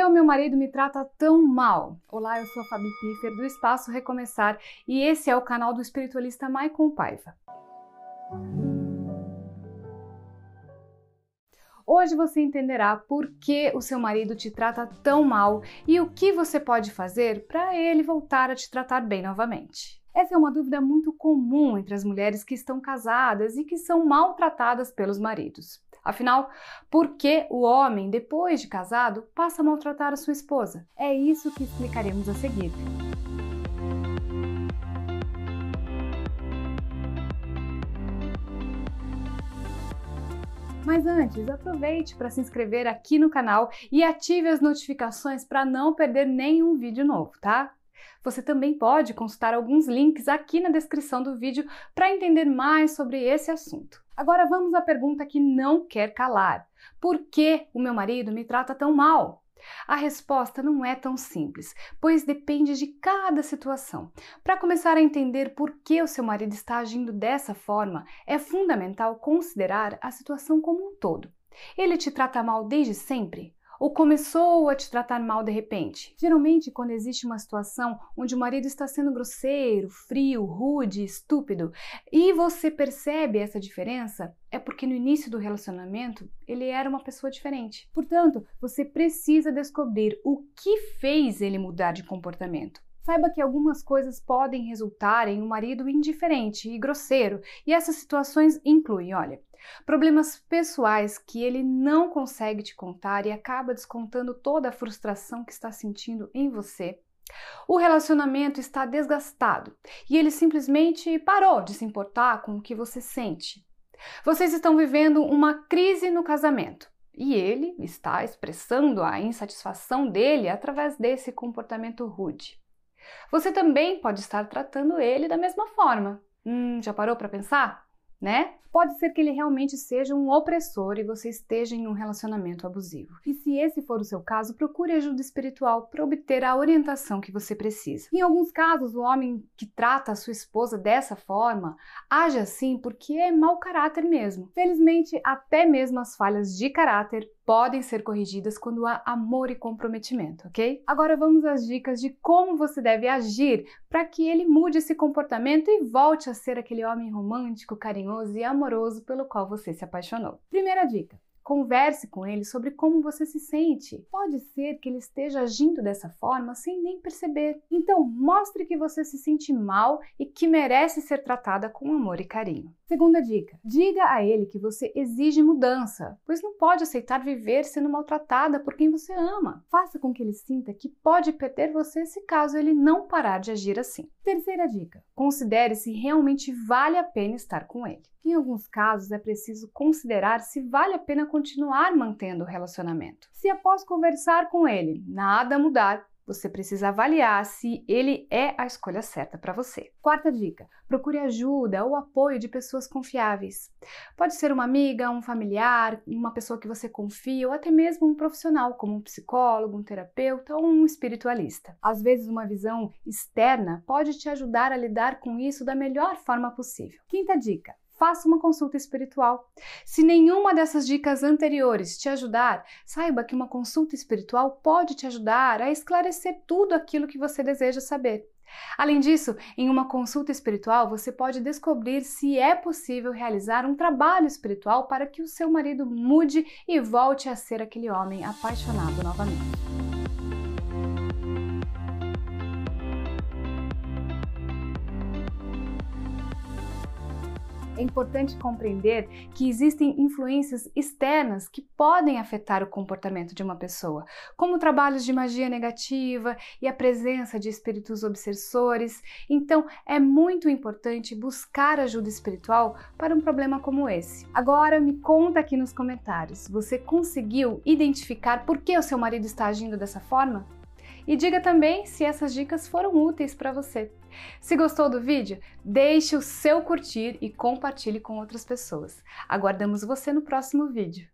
que o meu marido me trata tão mal? Olá, eu sou a Fabi Piffer do Espaço Recomeçar e esse é o canal do espiritualista Maicon Paiva. Hoje você entenderá por que o seu marido te trata tão mal e o que você pode fazer para ele voltar a te tratar bem novamente. Essa é uma dúvida muito comum entre as mulheres que estão casadas e que são maltratadas pelos maridos. Afinal, por que o homem, depois de casado, passa a maltratar a sua esposa? É isso que explicaremos a seguir. Mas antes, aproveite para se inscrever aqui no canal e ative as notificações para não perder nenhum vídeo novo, tá? Você também pode consultar alguns links aqui na descrição do vídeo para entender mais sobre esse assunto. Agora vamos à pergunta que não quer calar: por que o meu marido me trata tão mal? A resposta não é tão simples, pois depende de cada situação. Para começar a entender por que o seu marido está agindo dessa forma, é fundamental considerar a situação como um todo. Ele te trata mal desde sempre? Ou começou a te tratar mal de repente. Geralmente, quando existe uma situação onde o marido está sendo grosseiro, frio, rude, estúpido, e você percebe essa diferença, é porque no início do relacionamento ele era uma pessoa diferente. Portanto, você precisa descobrir o que fez ele mudar de comportamento. Saiba que algumas coisas podem resultar em um marido indiferente e grosseiro, e essas situações incluem, olha, problemas pessoais que ele não consegue te contar e acaba descontando toda a frustração que está sentindo em você. O relacionamento está desgastado e ele simplesmente parou de se importar com o que você sente. Vocês estão vivendo uma crise no casamento e ele está expressando a insatisfação dele através desse comportamento rude. Você também pode estar tratando ele da mesma forma. Hum, já parou para pensar? Né? Pode ser que ele realmente seja um opressor e você esteja em um relacionamento abusivo. E se esse for o seu caso, procure ajuda espiritual para obter a orientação que você precisa. Em alguns casos, o homem que trata a sua esposa dessa forma age assim porque é mau caráter mesmo. Felizmente, até mesmo as falhas de caráter podem ser corrigidas quando há amor e comprometimento, ok? Agora vamos às dicas de como você deve agir para que ele mude esse comportamento e volte a ser aquele homem romântico, carinhoso e amoroso pelo qual você se apaixonou. Primeira dica: Converse com ele sobre como você se sente. Pode ser que ele esteja agindo dessa forma sem nem perceber. Então, mostre que você se sente mal e que merece ser tratada com amor e carinho. Segunda dica: diga a ele que você exige mudança, pois não pode aceitar viver sendo maltratada por quem você ama. Faça com que ele sinta que pode perder você se caso ele não parar de agir assim. Terceira dica: considere se realmente vale a pena estar com ele. Em alguns casos, é preciso considerar se vale a pena continuar mantendo o relacionamento. Se após conversar com ele nada mudar, você precisa avaliar se ele é a escolha certa para você. Quarta dica: procure ajuda ou apoio de pessoas confiáveis. Pode ser uma amiga, um familiar, uma pessoa que você confia ou até mesmo um profissional, como um psicólogo, um terapeuta ou um espiritualista. Às vezes, uma visão externa pode te ajudar a lidar com isso da melhor forma possível. Quinta dica: faça uma consulta espiritual. Se nenhuma dessas dicas anteriores te ajudar, saiba que uma consulta espiritual pode te ajudar a esclarecer tudo aquilo que você deseja saber. Além disso, em uma consulta espiritual você pode descobrir se é possível realizar um trabalho espiritual para que o seu marido mude e volte a ser aquele homem apaixonado novamente. É importante compreender que existem influências externas que podem afetar o comportamento de uma pessoa, como trabalhos de magia negativa e a presença de espíritos obsessores. Então, é muito importante buscar ajuda espiritual para um problema como esse. Agora, me conta aqui nos comentários: você conseguiu identificar por que o seu marido está agindo dessa forma? E diga também se essas dicas foram úteis para você. Se gostou do vídeo, deixe o seu curtir e compartilhe com outras pessoas. Aguardamos você no próximo vídeo.